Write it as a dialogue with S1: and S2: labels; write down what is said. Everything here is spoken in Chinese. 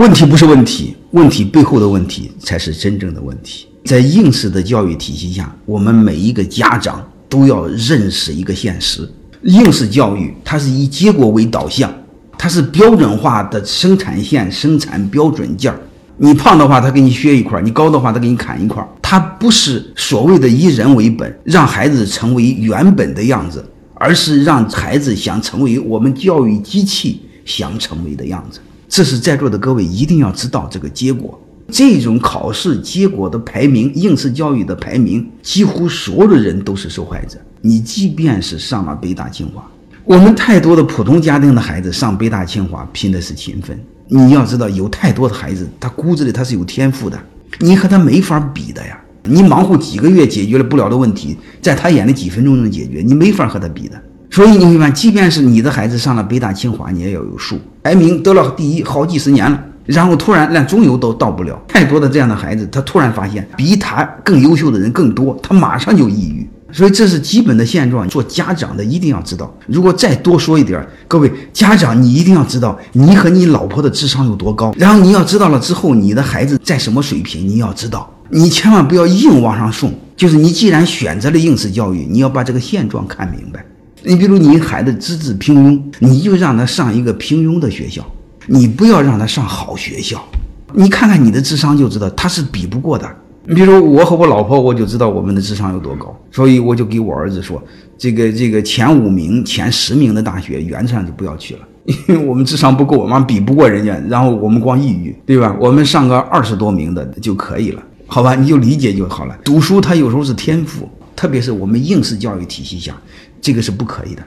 S1: 问题不是问题，问题背后的问题才是真正的问题。在应试的教育体系下，我们每一个家长都要认识一个现实：应试教育它是以结果为导向，它是标准化的生产线生产标准件儿。你胖的话，他给你削一块；你高的话，他给你砍一块。它不是所谓的以人为本，让孩子成为原本的样子，而是让孩子想成为我们教育机器想成为的样子。这是在座的各位一定要知道这个结果。这种考试结果的排名，应试教育的排名，几乎所有的人都是受害者。你即便是上了北大清华，我们太多的普通家庭的孩子上北大清华拼的是勤奋。你要知道，有太多的孩子，他骨子里他是有天赋的，你和他没法比的呀。你忙活几个月解决了不了的问题，在他眼里几分钟能解决，你没法和他比的。所以你会发现，即便是你的孩子上了北大清华，你也要有数，排名得了第一好几十年了，然后突然连中游都到不了。太多的这样的孩子，他突然发现比他更优秀的人更多，他马上就抑郁。所以这是基本的现状。做家长的一定要知道。如果再多说一点，各位家长，你一定要知道你和你老婆的智商有多高。然后你要知道了之后，你的孩子在什么水平，你要知道。你千万不要硬往上送。就是你既然选择了应试教育，你要把这个现状看明白。你比如你孩子资质平庸，你就让他上一个平庸的学校，你不要让他上好学校。你看看你的智商就知道他是比不过的。你比如我和我老婆，我就知道我们的智商有多高，所以我就给我儿子说，这个这个前五名、前十名的大学原则上就不要去了，因为我们智商不够，我们比不过人家，然后我们光抑郁，对吧？我们上个二十多名的就可以了，好吧？你就理解就好了。读书它有时候是天赋。特别是我们应试教育体系下，这个是不可以的。